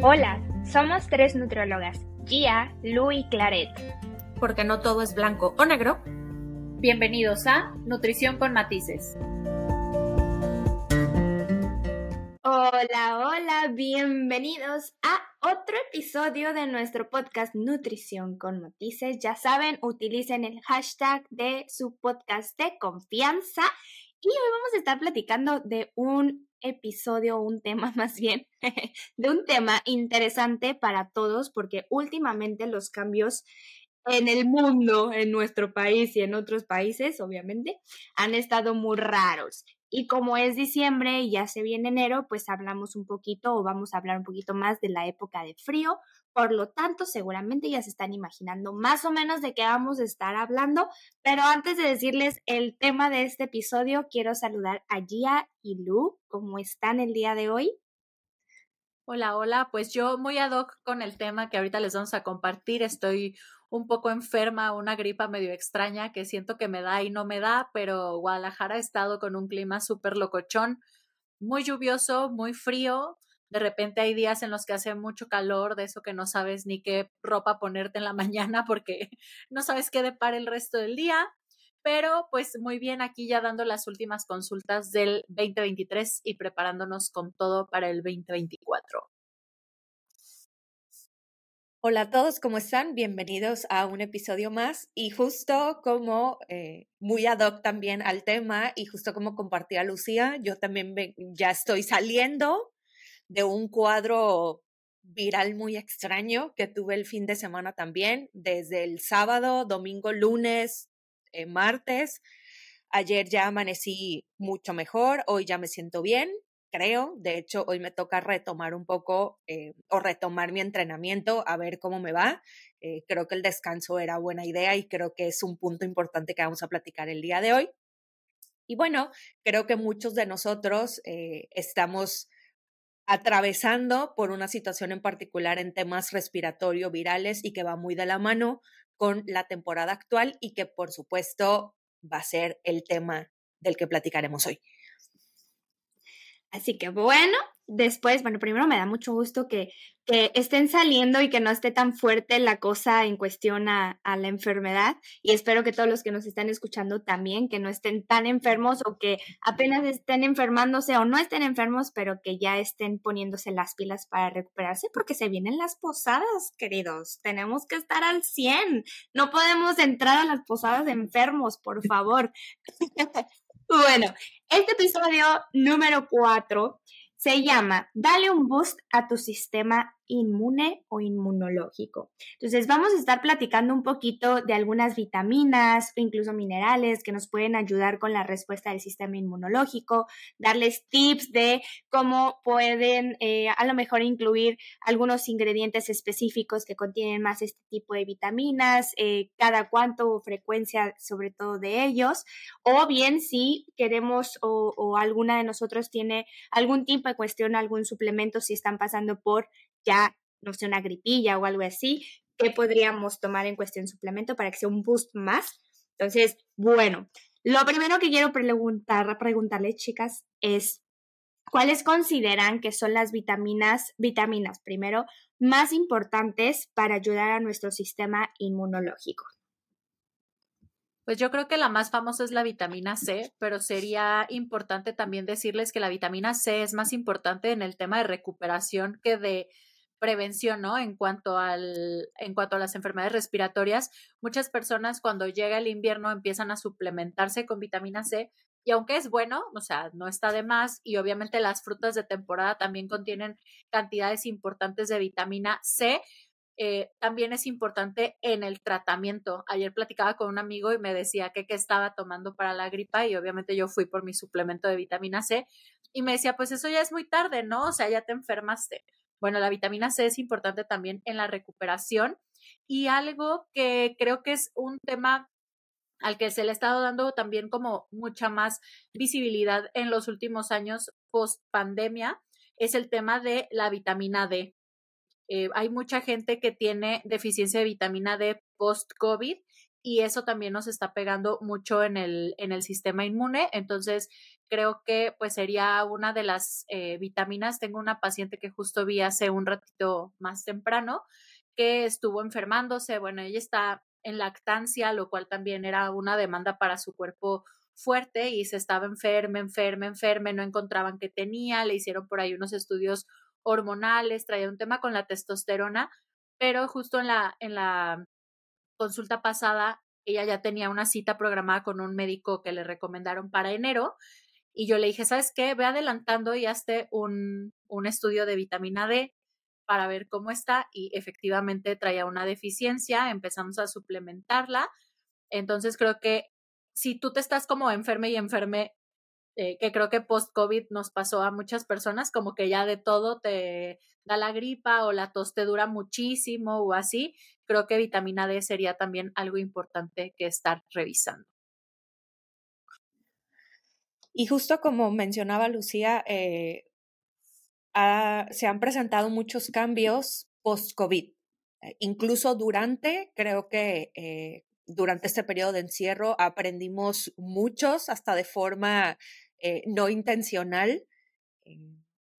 Hola, somos tres nutriólogas, Gia, Lu y Claret. Porque no todo es blanco o negro. Bienvenidos a Nutrición con Matices. Hola, hola, bienvenidos a otro episodio de nuestro podcast Nutrición con Matices. Ya saben, utilicen el hashtag de su podcast de confianza y hoy vamos a estar platicando de un episodio, un tema más bien, de un tema interesante para todos porque últimamente los cambios en el mundo, en nuestro país y en otros países, obviamente, han estado muy raros. Y como es diciembre y ya se viene enero, pues hablamos un poquito o vamos a hablar un poquito más de la época de frío. Por lo tanto, seguramente ya se están imaginando más o menos de qué vamos a estar hablando. Pero antes de decirles el tema de este episodio, quiero saludar a Gia y Lu. ¿Cómo están el día de hoy? Hola, hola. Pues yo muy ad hoc con el tema que ahorita les vamos a compartir. Estoy un poco enferma, una gripa medio extraña que siento que me da y no me da, pero Guadalajara ha estado con un clima súper locochón, muy lluvioso, muy frío. De repente hay días en los que hace mucho calor, de eso que no sabes ni qué ropa ponerte en la mañana porque no sabes qué depara el resto del día. Pero pues muy bien aquí ya dando las últimas consultas del 2023 y preparándonos con todo para el 2024. Hola a todos, ¿cómo están? Bienvenidos a un episodio más y justo como eh, muy ad hoc también al tema y justo como compartía Lucía, yo también ya estoy saliendo de un cuadro viral muy extraño que tuve el fin de semana también, desde el sábado, domingo, lunes, eh, martes. Ayer ya amanecí mucho mejor, hoy ya me siento bien, creo. De hecho, hoy me toca retomar un poco eh, o retomar mi entrenamiento a ver cómo me va. Eh, creo que el descanso era buena idea y creo que es un punto importante que vamos a platicar el día de hoy. Y bueno, creo que muchos de nosotros eh, estamos atravesando por una situación en particular en temas respiratorio virales y que va muy de la mano con la temporada actual y que por supuesto va a ser el tema del que platicaremos hoy. Así que bueno, después, bueno, primero me da mucho gusto que, que estén saliendo y que no esté tan fuerte la cosa en cuestión a, la enfermedad. Y espero que todos los que nos están escuchando también, que no estén tan enfermos o que apenas estén enfermándose o no estén enfermos, pero que ya estén poniéndose las pilas para recuperarse, porque se vienen las posadas, queridos. Tenemos que estar al 100. No podemos entrar a las posadas enfermos, por favor. Bueno, este episodio número 4 se llama Dale un boost a tu sistema inmune o inmunológico. Entonces vamos a estar platicando un poquito de algunas vitaminas o incluso minerales que nos pueden ayudar con la respuesta del sistema inmunológico, darles tips de cómo pueden eh, a lo mejor incluir algunos ingredientes específicos que contienen más este tipo de vitaminas, eh, cada cuánto o frecuencia sobre todo de ellos, o bien si queremos o, o alguna de nosotros tiene algún tipo de cuestión, algún suplemento, si están pasando por ya, no sé, una gripilla o algo así, ¿qué podríamos tomar en cuestión suplemento para que sea un boost más? Entonces, bueno, lo primero que quiero preguntar, preguntarles, chicas, es ¿cuáles consideran que son las vitaminas, vitaminas primero, más importantes para ayudar a nuestro sistema inmunológico? Pues yo creo que la más famosa es la vitamina C, pero sería importante también decirles que la vitamina C es más importante en el tema de recuperación que de prevención, ¿no? En cuanto al, en cuanto a las enfermedades respiratorias, muchas personas cuando llega el invierno empiezan a suplementarse con vitamina C y aunque es bueno, o sea, no está de más y obviamente las frutas de temporada también contienen cantidades importantes de vitamina C, eh, también es importante en el tratamiento. Ayer platicaba con un amigo y me decía que, que estaba tomando para la gripa y obviamente yo fui por mi suplemento de vitamina C y me decía, pues eso ya es muy tarde, ¿no? O sea, ya te enfermaste. Bueno, la vitamina C es importante también en la recuperación y algo que creo que es un tema al que se le ha estado dando también como mucha más visibilidad en los últimos años post pandemia es el tema de la vitamina D. Eh, hay mucha gente que tiene deficiencia de vitamina D post-COVID y eso también nos está pegando mucho en el, en el sistema inmune. Entonces, creo que pues sería una de las eh, vitaminas. Tengo una paciente que justo vi hace un ratito más temprano que estuvo enfermándose. Bueno, ella está en lactancia, lo cual también era una demanda para su cuerpo fuerte y se estaba enferma, enferma, enferma, no encontraban qué tenía, le hicieron por ahí unos estudios hormonales, traía un tema con la testosterona, pero justo en la, en la consulta pasada ella ya tenía una cita programada con un médico que le recomendaron para enero y yo le dije, ¿sabes qué? Ve adelantando y hazte un, un estudio de vitamina D para ver cómo está y efectivamente traía una deficiencia, empezamos a suplementarla. Entonces creo que si tú te estás como enferme y enferme, eh, que creo que post-COVID nos pasó a muchas personas, como que ya de todo te da la gripa o la tos te dura muchísimo o así, creo que vitamina D sería también algo importante que estar revisando. Y justo como mencionaba Lucía, eh, se han presentado muchos cambios post-COVID. Eh, incluso durante, creo que durante este periodo de encierro aprendimos muchos, hasta de forma eh, no intencional,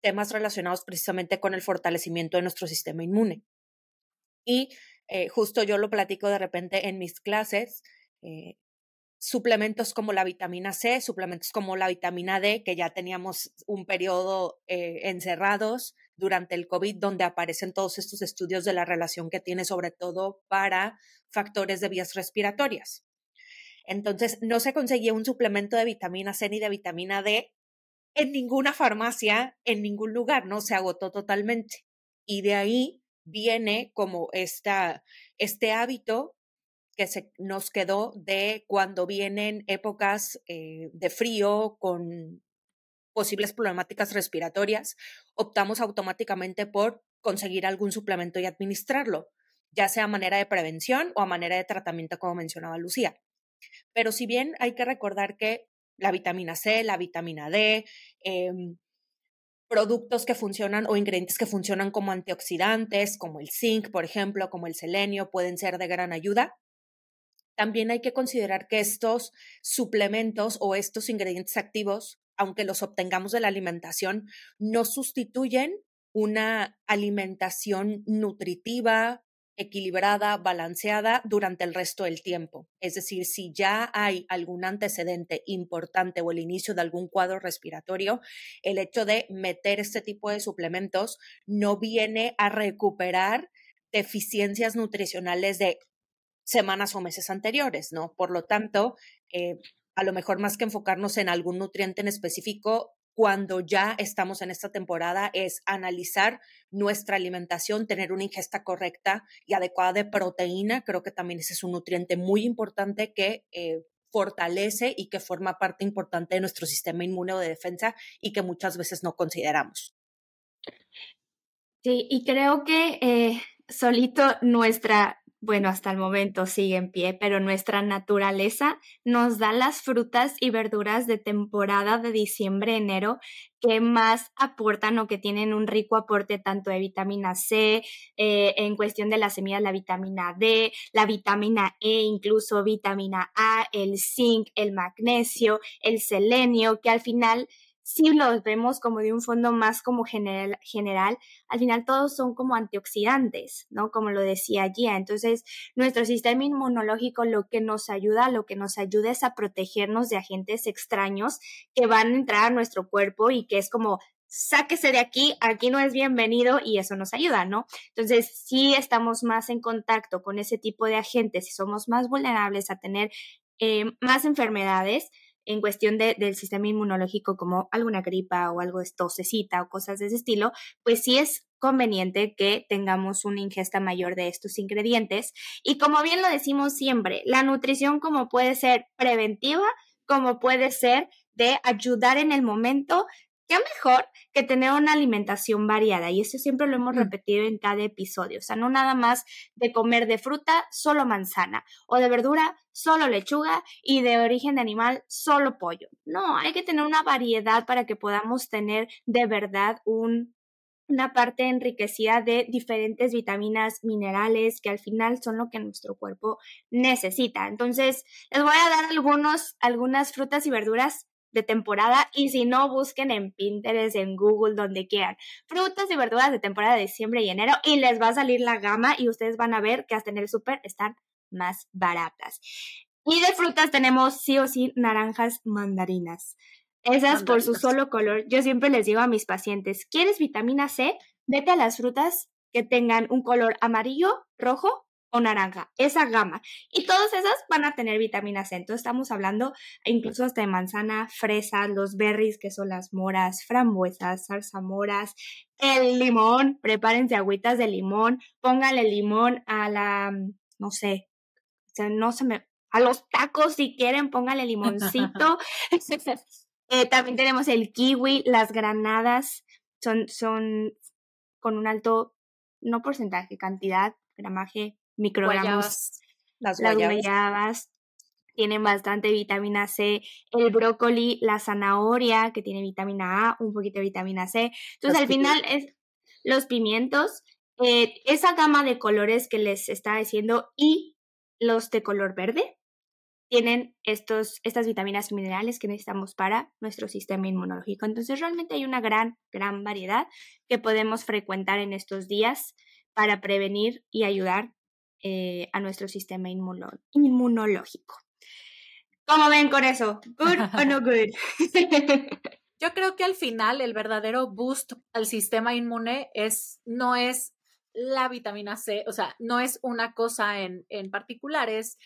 temas relacionados precisamente con el fortalecimiento de nuestro sistema inmune. Y justo yo lo platico de repente en mis clases, suplementos como la vitamina C, suplementos como la vitamina D, que ya teníamos un periodo eh, encerrados durante el COVID, donde aparecen todos estos estudios de la relación que tiene sobre todo para factores de vías respiratorias. Entonces, no se conseguía un suplemento de vitamina C ni de vitamina D en ninguna farmacia, en ningún lugar, no se agotó totalmente. Y de ahí viene como esta, este hábito que se nos quedó de cuando vienen épocas eh, de frío con posibles problemáticas respiratorias, optamos automáticamente por conseguir algún suplemento y administrarlo, ya sea a manera de prevención o a manera de tratamiento, como mencionaba Lucía. Pero si bien hay que recordar que la vitamina C, la vitamina D, em, productos que funcionan o ingredientes que funcionan como antioxidantes, como el zinc, por ejemplo, como el selenio, pueden ser de gran ayuda también hay que considerar que estos suplementos o estos ingredientes activos, aunque los obtengamos de la alimentación, no sustituyen una alimentación nutritiva, equilibrada, balanceada durante el resto del tiempo. Es decir, si ya hay algún antecedente importante o el inicio de algún cuadro respiratorio, el hecho de meter este tipo de suplementos no viene a recuperar deficiencias nutricionales de semanas o meses anteriores, ¿no? Por lo tanto, eh, a lo mejor más que enfocarnos en algún nutriente en específico, cuando ya estamos en esta temporada es analizar nuestra alimentación, tener una ingesta correcta y adecuada de proteína. Creo que también ese es un nutriente muy importante que eh, fortalece y que forma parte importante de nuestro sistema inmune o de defensa y que muchas veces no consideramos. Sí, y creo que eh, solito nuestra bueno, hasta el momento sigue en pie, pero nuestra naturaleza nos da las frutas y verduras de temporada de diciembre, enero, que más aportan o que tienen un rico aporte tanto de vitamina C, eh, en cuestión de la semilla, la vitamina D, la vitamina E, incluso vitamina A, el zinc, el magnesio, el selenio, que al final si los vemos como de un fondo más como general, general, al final todos son como antioxidantes, ¿no? Como lo decía Gia. Entonces, nuestro sistema inmunológico lo que nos ayuda, lo que nos ayuda es a protegernos de agentes extraños que van a entrar a nuestro cuerpo y que es como sáquese de aquí, aquí no es bienvenido y eso nos ayuda, ¿no? Entonces, si estamos más en contacto con ese tipo de agentes y somos más vulnerables a tener eh, más enfermedades, en cuestión del sistema inmunológico como alguna gripa o algo de o cosas de ese estilo, pues sí es conveniente que tengamos una ingesta mayor de estos ingredientes. Y como bien lo decimos siempre, la nutrición como puede ser preventiva, como puede ser de ayudar en el momento qué mejor que tener una alimentación variada. Y eso siempre lo hemos mm. repetido en cada episodio. O sea, no nada más de comer de fruta, solo manzana, o de verdura, solo lechuga, y de origen de animal, solo pollo. No, hay que tener una variedad para que podamos tener de verdad un una parte enriquecida de diferentes vitaminas, minerales, que al final son lo que nuestro cuerpo necesita. Entonces, les voy a dar algunos, algunas frutas y verduras de temporada y si no, busquen en Pinterest, en Google, donde quieran. Frutas y verduras de temporada de diciembre y enero y les va a salir la gama y ustedes van a ver que hasta en el súper están más baratas. Y de frutas tenemos sí o sí naranjas mandarinas. Esas por su solo color. Yo siempre les digo a mis pacientes, ¿quieres vitamina C? Vete a las frutas que tengan un color amarillo, rojo o naranja, esa gama. Y todas esas van a tener vitamina C. Entonces estamos hablando incluso hasta de manzana, fresa, los berries, que son las moras, frambuesas, zarzamoras, el limón, prepárense agüitas de limón, póngale limón a la, no sé, o sea, no se me, a los tacos si quieren, póngale limoncito. Eh, también tenemos el kiwi, las granadas, son, son con un alto, no porcentaje, cantidad, gramaje, microgramos. Las guayabas. tienen bastante vitamina C, el brócoli, la zanahoria, que tiene vitamina A, un poquito de vitamina C. Entonces, al final es los pimientos, eh, esa gama de colores que les está diciendo y los de color verde, tienen estos, estas vitaminas y minerales que necesitamos para nuestro sistema inmunológico. Entonces, realmente hay una gran, gran variedad que podemos frecuentar en estos días para prevenir y ayudar eh, a nuestro sistema inmunológico. ¿Cómo ven con eso? ¿Good o no good? Yo creo que al final el verdadero boost al sistema inmune es, no es la vitamina C, o sea, no es una cosa en, en particular, es,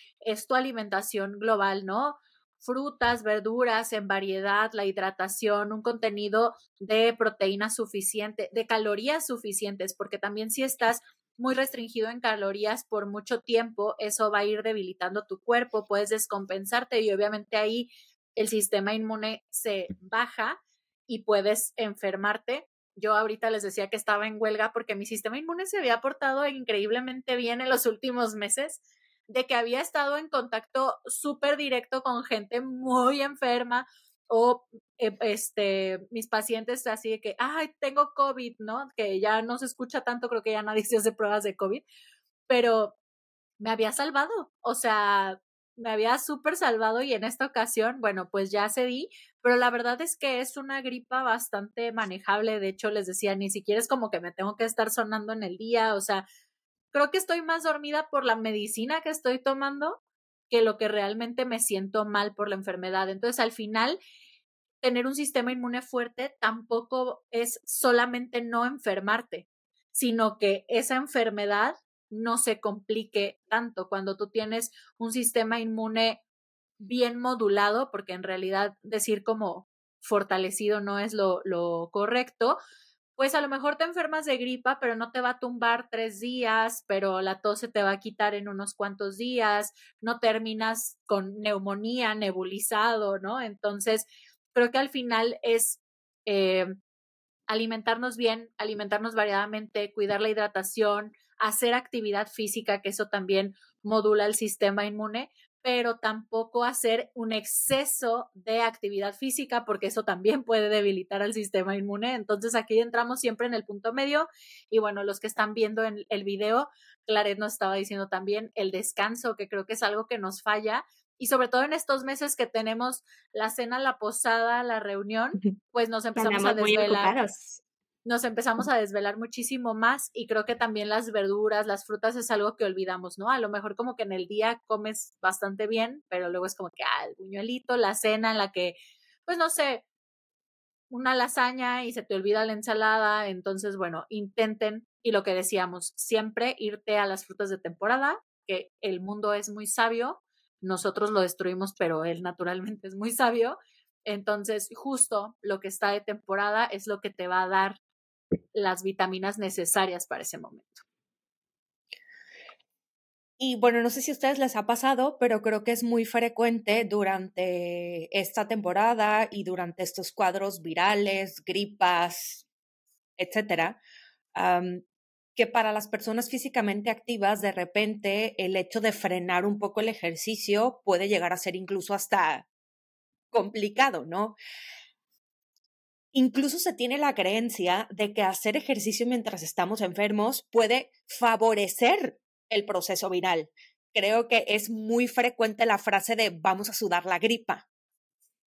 tu alimentación global, ¿no? frutas, verduras en variedad, la hidratación, un contenido de proteína suficiente, de calorías suficientes, porque también si estás muy restringido en calorías por mucho tiempo, eso va a ir debilitando tu cuerpo, puedes descompensarte y obviamente ahí el sistema inmune se baja y puedes enfermarte. Yo ahorita les decía que estaba en huelga porque mi sistema inmune se había portado increíblemente bien en los últimos meses, de que había estado en contacto súper directo con gente muy enferma o eh, este mis pacientes así de que, ay, tengo COVID, ¿no? Que ya no se escucha tanto, creo que ya nadie se hace pruebas de COVID, pero me había salvado, o sea, me había súper salvado y en esta ocasión, bueno, pues ya cedí, pero la verdad es que es una gripa bastante manejable. De hecho, les decía, ni siquiera es como que me tengo que estar sonando en el día, o sea, creo que estoy más dormida por la medicina que estoy tomando que lo que realmente me siento mal por la enfermedad. Entonces, al final, tener un sistema inmune fuerte tampoco es solamente no enfermarte, sino que esa enfermedad no se complique tanto cuando tú tienes un sistema inmune bien modulado, porque en realidad decir como fortalecido no es lo, lo correcto, pues a lo mejor te enfermas de gripa, pero no te va a tumbar tres días, pero la tos se te va a quitar en unos cuantos días, no terminas con neumonía, nebulizado, ¿no? Entonces, creo que al final es eh, alimentarnos bien, alimentarnos variadamente, cuidar la hidratación, hacer actividad física, que eso también modula el sistema inmune, pero tampoco hacer un exceso de actividad física porque eso también puede debilitar al sistema inmune. Entonces aquí entramos siempre en el punto medio y bueno, los que están viendo en el video, Claret nos estaba diciendo también el descanso, que creo que es algo que nos falla y sobre todo en estos meses que tenemos la cena, la posada, la reunión, pues nos empezamos a desvelar nos empezamos a desvelar muchísimo más y creo que también las verduras, las frutas es algo que olvidamos, ¿no? A lo mejor como que en el día comes bastante bien, pero luego es como que, ah, el buñuelito, la cena en la que, pues no sé, una lasaña y se te olvida la ensalada, entonces, bueno, intenten y lo que decíamos, siempre irte a las frutas de temporada, que el mundo es muy sabio, nosotros lo destruimos, pero él naturalmente es muy sabio. Entonces, justo lo que está de temporada es lo que te va a dar las vitaminas necesarias para ese momento. Y bueno, no sé si a ustedes les ha pasado, pero creo que es muy frecuente durante esta temporada y durante estos cuadros virales, gripas, etcétera, que para las personas físicamente activas, de repente el hecho de frenar un poco el ejercicio puede llegar a ser incluso hasta complicado, ¿no? Incluso se tiene la creencia de que hacer ejercicio mientras estamos enfermos puede favorecer el proceso viral. Creo que es muy frecuente la frase de vamos a sudar la gripa.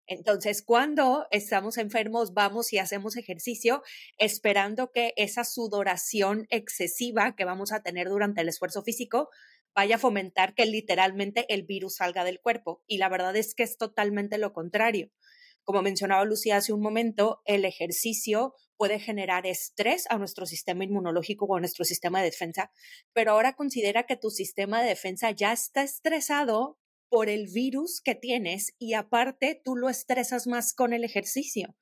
Entonces, cuando estamos enfermos, vamos y hacemos ejercicio esperando que esa sudoración excesiva que vamos a tener durante el esfuerzo físico vaya a fomentar que literalmente el virus salga del cuerpo. Y la verdad es que es totalmente lo contrario. Como mencionaba Lucía hace un momento, el ejercicio puede generar estrés a nuestro sistema inmunológico o a nuestro sistema de defensa, pero ahora considera que tu sistema de defensa ya está estresado por el virus que tienes y aparte tú lo estresas más con el ejercicio.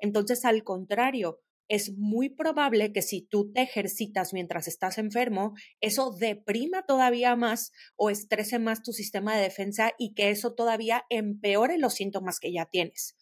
Entonces, al contrario, es muy probable que si tú te ejercitas mientras estás enfermo, eso deprima todavía más o estrese más tu sistema de defensa y que eso todavía empeore los síntomas que ya tienes.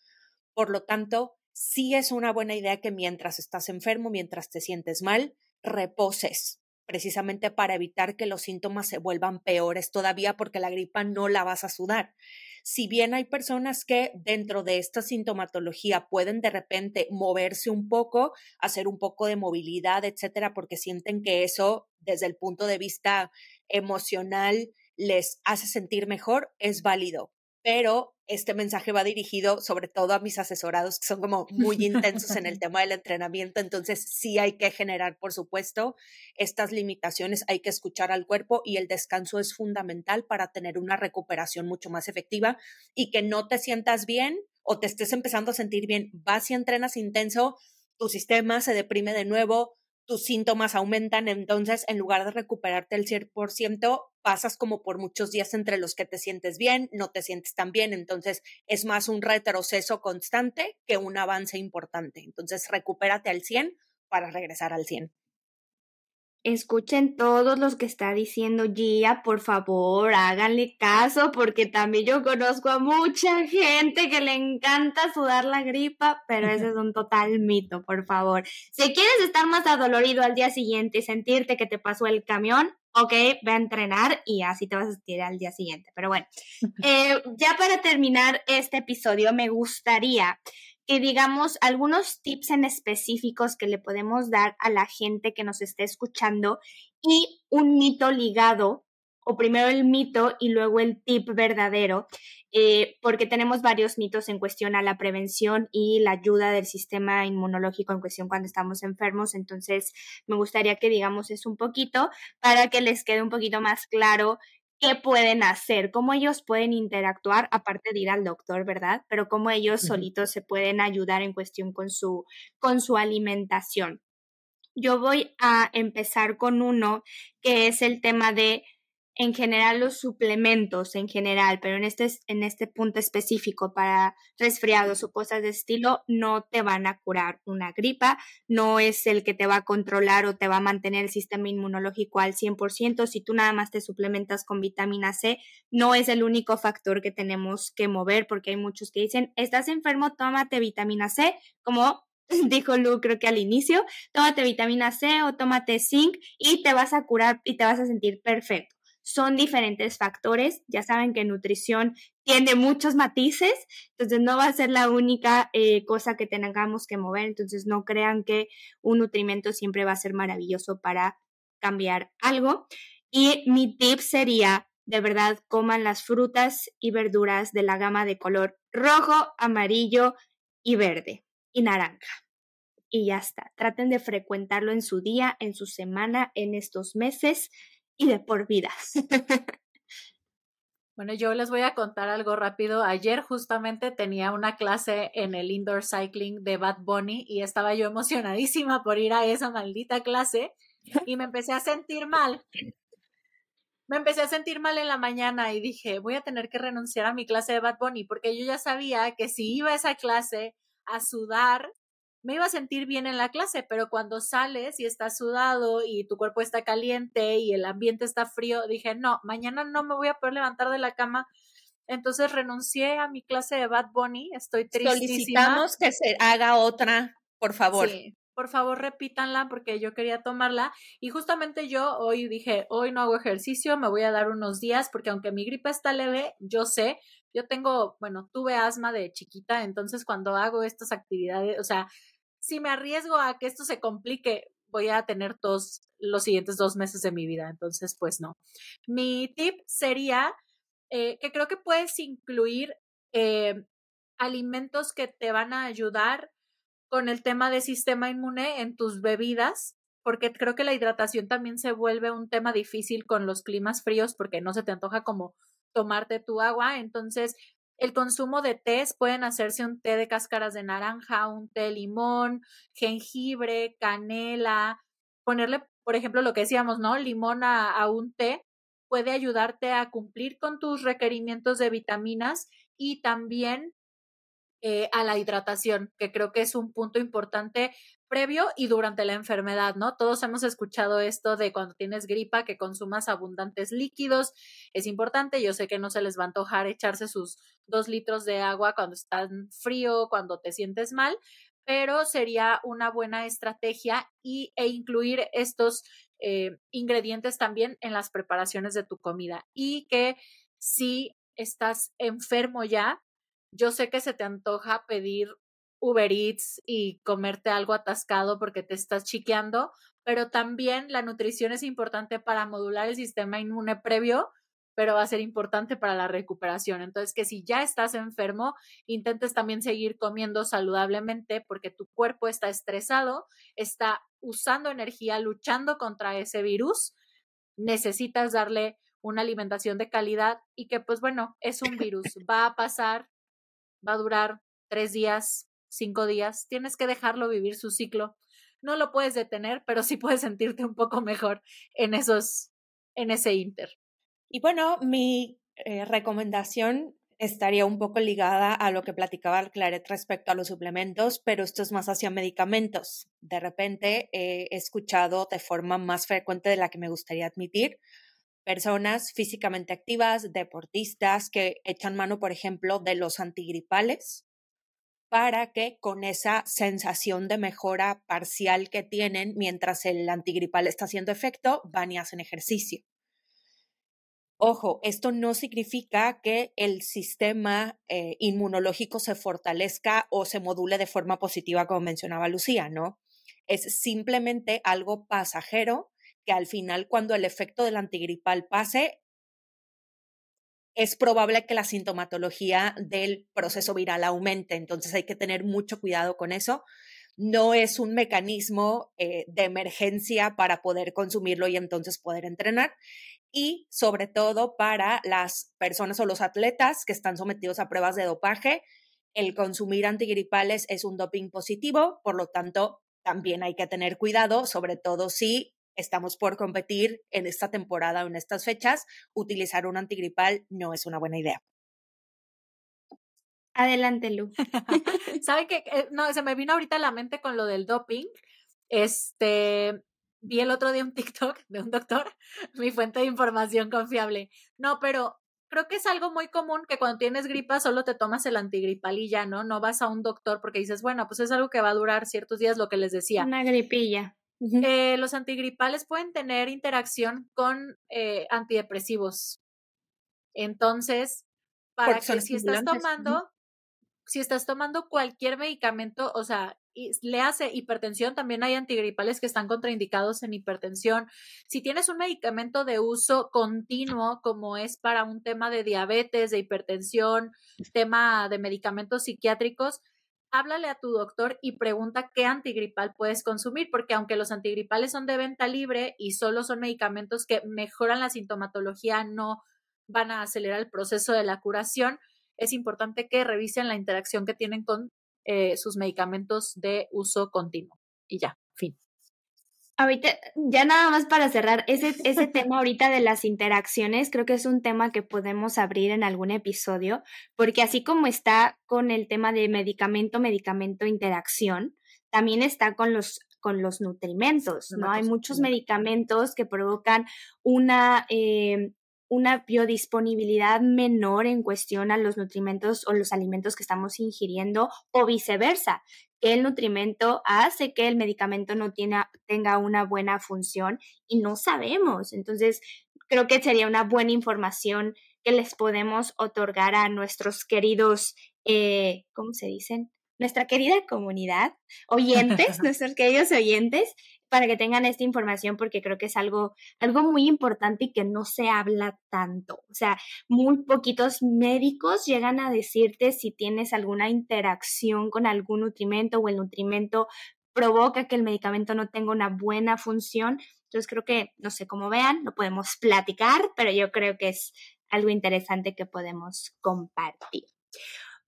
Por lo tanto, sí es una buena idea que mientras estás enfermo, mientras te sientes mal, reposes, precisamente para evitar que los síntomas se vuelvan peores todavía porque la gripa no la vas a sudar. Si bien hay personas que dentro de esta sintomatología pueden de repente moverse un poco, hacer un poco de movilidad, etcétera, porque sienten que eso desde el punto de vista emocional les hace sentir mejor, es válido pero este mensaje va dirigido sobre todo a mis asesorados que son como muy intensos en el tema del entrenamiento, entonces sí hay que generar, por supuesto, estas limitaciones, hay que escuchar al cuerpo y el descanso es fundamental para tener una recuperación mucho más efectiva y que no te sientas bien o te estés empezando a sentir bien, vas y entrenas intenso, tu sistema se deprime de nuevo, tus síntomas aumentan, entonces en lugar de recuperarte el 100%, pasas como por muchos días entre los que te sientes bien, no te sientes tan bien, entonces es más un retroceso constante que un avance importante. Entonces recupérate al 100 para regresar al 100 escuchen todos los que está diciendo Gia, por favor, háganle caso, porque también yo conozco a mucha gente que le encanta sudar la gripa, pero ese es un total mito, por favor. Si quieres estar más adolorido al día siguiente y sentirte que te pasó el camión, ok, ve a entrenar y así te vas a sentir al día siguiente. Pero bueno, eh, ya para terminar este episodio, me gustaría que digamos algunos tips en específicos que le podemos dar a la gente que nos esté escuchando y un mito ligado, o primero el mito y luego el tip verdadero, eh, porque tenemos varios mitos en cuestión a la prevención y la ayuda del sistema inmunológico en cuestión cuando estamos enfermos. Entonces, me gustaría que digamos eso un poquito para que les quede un poquito más claro qué pueden hacer, cómo ellos pueden interactuar, aparte de ir al doctor, ¿verdad? Pero cómo ellos solitos se pueden ayudar en cuestión con su, con su alimentación. Yo voy a empezar con uno que es el tema de en general los suplementos en general, pero en este, en este punto específico para resfriados o cosas de estilo, no te van a curar una gripa, no es el que te va a controlar o te va a mantener el sistema inmunológico al 100%. Si tú nada más te suplementas con vitamina C, no es el único factor que tenemos que mover, porque hay muchos que dicen, estás enfermo, tómate vitamina C, como dijo Lu creo que al inicio, tómate vitamina C o tómate zinc y te vas a curar y te vas a sentir perfecto son diferentes factores. Ya saben que nutrición tiene muchos matices, entonces no va a ser la única eh, cosa que tengamos que mover. Entonces no crean que un nutrimento siempre va a ser maravilloso para cambiar algo. Y mi tip sería, de verdad, coman las frutas y verduras de la gama de color rojo, amarillo y verde y naranja. Y ya está. Traten de frecuentarlo en su día, en su semana, en estos meses y de por vidas. Bueno, yo les voy a contar algo rápido. Ayer justamente tenía una clase en el indoor cycling de Bad Bunny y estaba yo emocionadísima por ir a esa maldita clase y me empecé a sentir mal. Me empecé a sentir mal en la mañana y dije, voy a tener que renunciar a mi clase de Bad Bunny porque yo ya sabía que si iba a esa clase a sudar, me iba a sentir bien en la clase, pero cuando sales y estás sudado y tu cuerpo está caliente y el ambiente está frío, dije, no, mañana no me voy a poder levantar de la cama. Entonces renuncié a mi clase de Bad Bunny, estoy tristísima. Solicitamos que se haga otra, por favor. Sí, por favor repítanla porque yo quería tomarla y justamente yo hoy dije, hoy no hago ejercicio, me voy a dar unos días porque aunque mi gripa está leve, yo sé yo tengo, bueno, tuve asma de chiquita, entonces cuando hago estas actividades, o sea, si me arriesgo a que esto se complique, voy a tener todos los siguientes dos meses de mi vida. Entonces, pues no. Mi tip sería eh, que creo que puedes incluir eh, alimentos que te van a ayudar con el tema de sistema inmune en tus bebidas, porque creo que la hidratación también se vuelve un tema difícil con los climas fríos porque no se te antoja como tomarte tu agua. Entonces, el consumo de tés pueden hacerse un té de cáscaras de naranja, un té de limón, jengibre, canela, ponerle, por ejemplo, lo que decíamos, ¿no? Limón a, a un té puede ayudarte a cumplir con tus requerimientos de vitaminas y también eh, a la hidratación, que creo que es un punto importante previo y durante la enfermedad, ¿no? Todos hemos escuchado esto de cuando tienes gripa que consumas abundantes líquidos, es importante, yo sé que no se les va a antojar echarse sus dos litros de agua cuando están frío, cuando te sientes mal, pero sería una buena estrategia y, e incluir estos eh, ingredientes también en las preparaciones de tu comida y que si estás enfermo ya, yo sé que se te antoja pedir Uber Eats y comerte algo atascado porque te estás chiqueando, pero también la nutrición es importante para modular el sistema inmune previo, pero va a ser importante para la recuperación. Entonces, que si ya estás enfermo, intentes también seguir comiendo saludablemente porque tu cuerpo está estresado, está usando energía, luchando contra ese virus. Necesitas darle una alimentación de calidad y que, pues bueno, es un virus, va a pasar, va a durar tres días, cinco días, tienes que dejarlo vivir su ciclo. No lo puedes detener, pero sí puedes sentirte un poco mejor en esos, en ese inter. Y bueno, mi eh, recomendación estaría un poco ligada a lo que platicaba Claret respecto a los suplementos, pero esto es más hacia medicamentos. De repente he escuchado de forma más frecuente de la que me gustaría admitir personas físicamente activas, deportistas que echan mano, por ejemplo, de los antigripales para que con esa sensación de mejora parcial que tienen mientras el antigripal está haciendo efecto, van y hacen ejercicio. Ojo, esto no significa que el sistema eh, inmunológico se fortalezca o se module de forma positiva, como mencionaba Lucía, ¿no? Es simplemente algo pasajero que al final cuando el efecto del antigripal pase, es probable que la sintomatología del proceso viral aumente. Entonces hay que tener mucho cuidado con eso. No es un mecanismo eh, de emergencia para poder consumirlo y entonces poder entrenar. Y sobre todo para las personas o los atletas que están sometidos a pruebas de dopaje, el consumir antigripales es un doping positivo, por lo tanto, también hay que tener cuidado, sobre todo si estamos por competir en esta temporada o en estas fechas, utilizar un antigripal no es una buena idea. Adelante, Lu. ¿Sabe qué? Eh, no, se me vino ahorita a la mente con lo del doping. Este, vi el otro día un TikTok de un doctor, mi fuente de información confiable. No, pero creo que es algo muy común que cuando tienes gripa solo te tomas el antigripal y ya, ¿no? No vas a un doctor porque dices, bueno, pues es algo que va a durar ciertos días, lo que les decía. Una gripilla. Eh, los antigripales pueden tener interacción con eh, antidepresivos. Entonces, para que si estás tomando, si estás tomando cualquier medicamento, o sea, le hace hipertensión, también hay antigripales que están contraindicados en hipertensión. Si tienes un medicamento de uso continuo, como es para un tema de diabetes, de hipertensión, tema de medicamentos psiquiátricos, háblale a tu doctor y pregunta qué antigripal puedes consumir, porque aunque los antigripales son de venta libre y solo son medicamentos que mejoran la sintomatología, no van a acelerar el proceso de la curación, es importante que revisen la interacción que tienen con eh, sus medicamentos de uso continuo. Y ya, fin. Ahorita, ya nada más para cerrar, ese, ese tema ahorita de las interacciones, creo que es un tema que podemos abrir en algún episodio, porque así como está con el tema de medicamento, medicamento, interacción, también está con los con los nutrimentos, ¿no? Hay muchos medicamentos que provocan una eh, una biodisponibilidad menor en cuestión a los nutrimentos o los alimentos que estamos ingiriendo o viceversa, que el nutrimento hace que el medicamento no tenga una buena función y no sabemos. Entonces, creo que sería una buena información que les podemos otorgar a nuestros queridos, eh, ¿cómo se dicen? nuestra querida comunidad, oyentes, nuestros queridos oyentes, para que tengan esta información porque creo que es algo, algo muy importante y que no se habla tanto. O sea, muy poquitos médicos llegan a decirte si tienes alguna interacción con algún nutrimento o el nutrimento provoca que el medicamento no tenga una buena función. Entonces creo que, no sé cómo vean, lo podemos platicar, pero yo creo que es algo interesante que podemos compartir.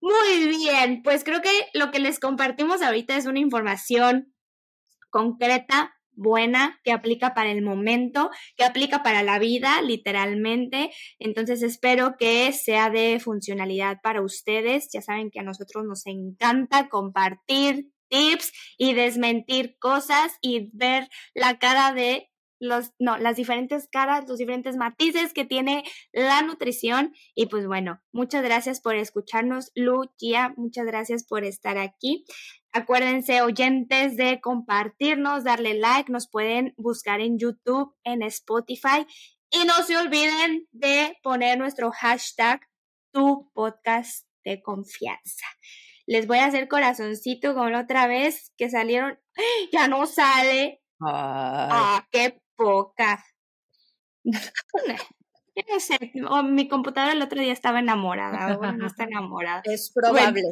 Muy bien, pues creo que lo que les compartimos ahorita es una información concreta, buena, que aplica para el momento, que aplica para la vida, literalmente. Entonces espero que sea de funcionalidad para ustedes. Ya saben que a nosotros nos encanta compartir tips y desmentir cosas y ver la cara de los, no, las diferentes caras, los diferentes matices que tiene la nutrición. Y pues bueno, muchas gracias por escucharnos, Lu, muchas gracias por estar aquí. Acuérdense, oyentes, de compartirnos, darle like, nos pueden buscar en YouTube, en Spotify y no se olviden de poner nuestro hashtag tu podcast de confianza. Les voy a hacer corazoncito con otra vez que salieron, ya no sale. Ah, qué poca. no sé, mi computadora el otro día estaba enamorada, ahora no está enamorada. Es probable.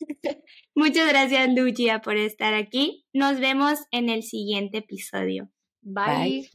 muchas gracias, Lucia, por estar aquí. Nos vemos en el siguiente episodio. Bye.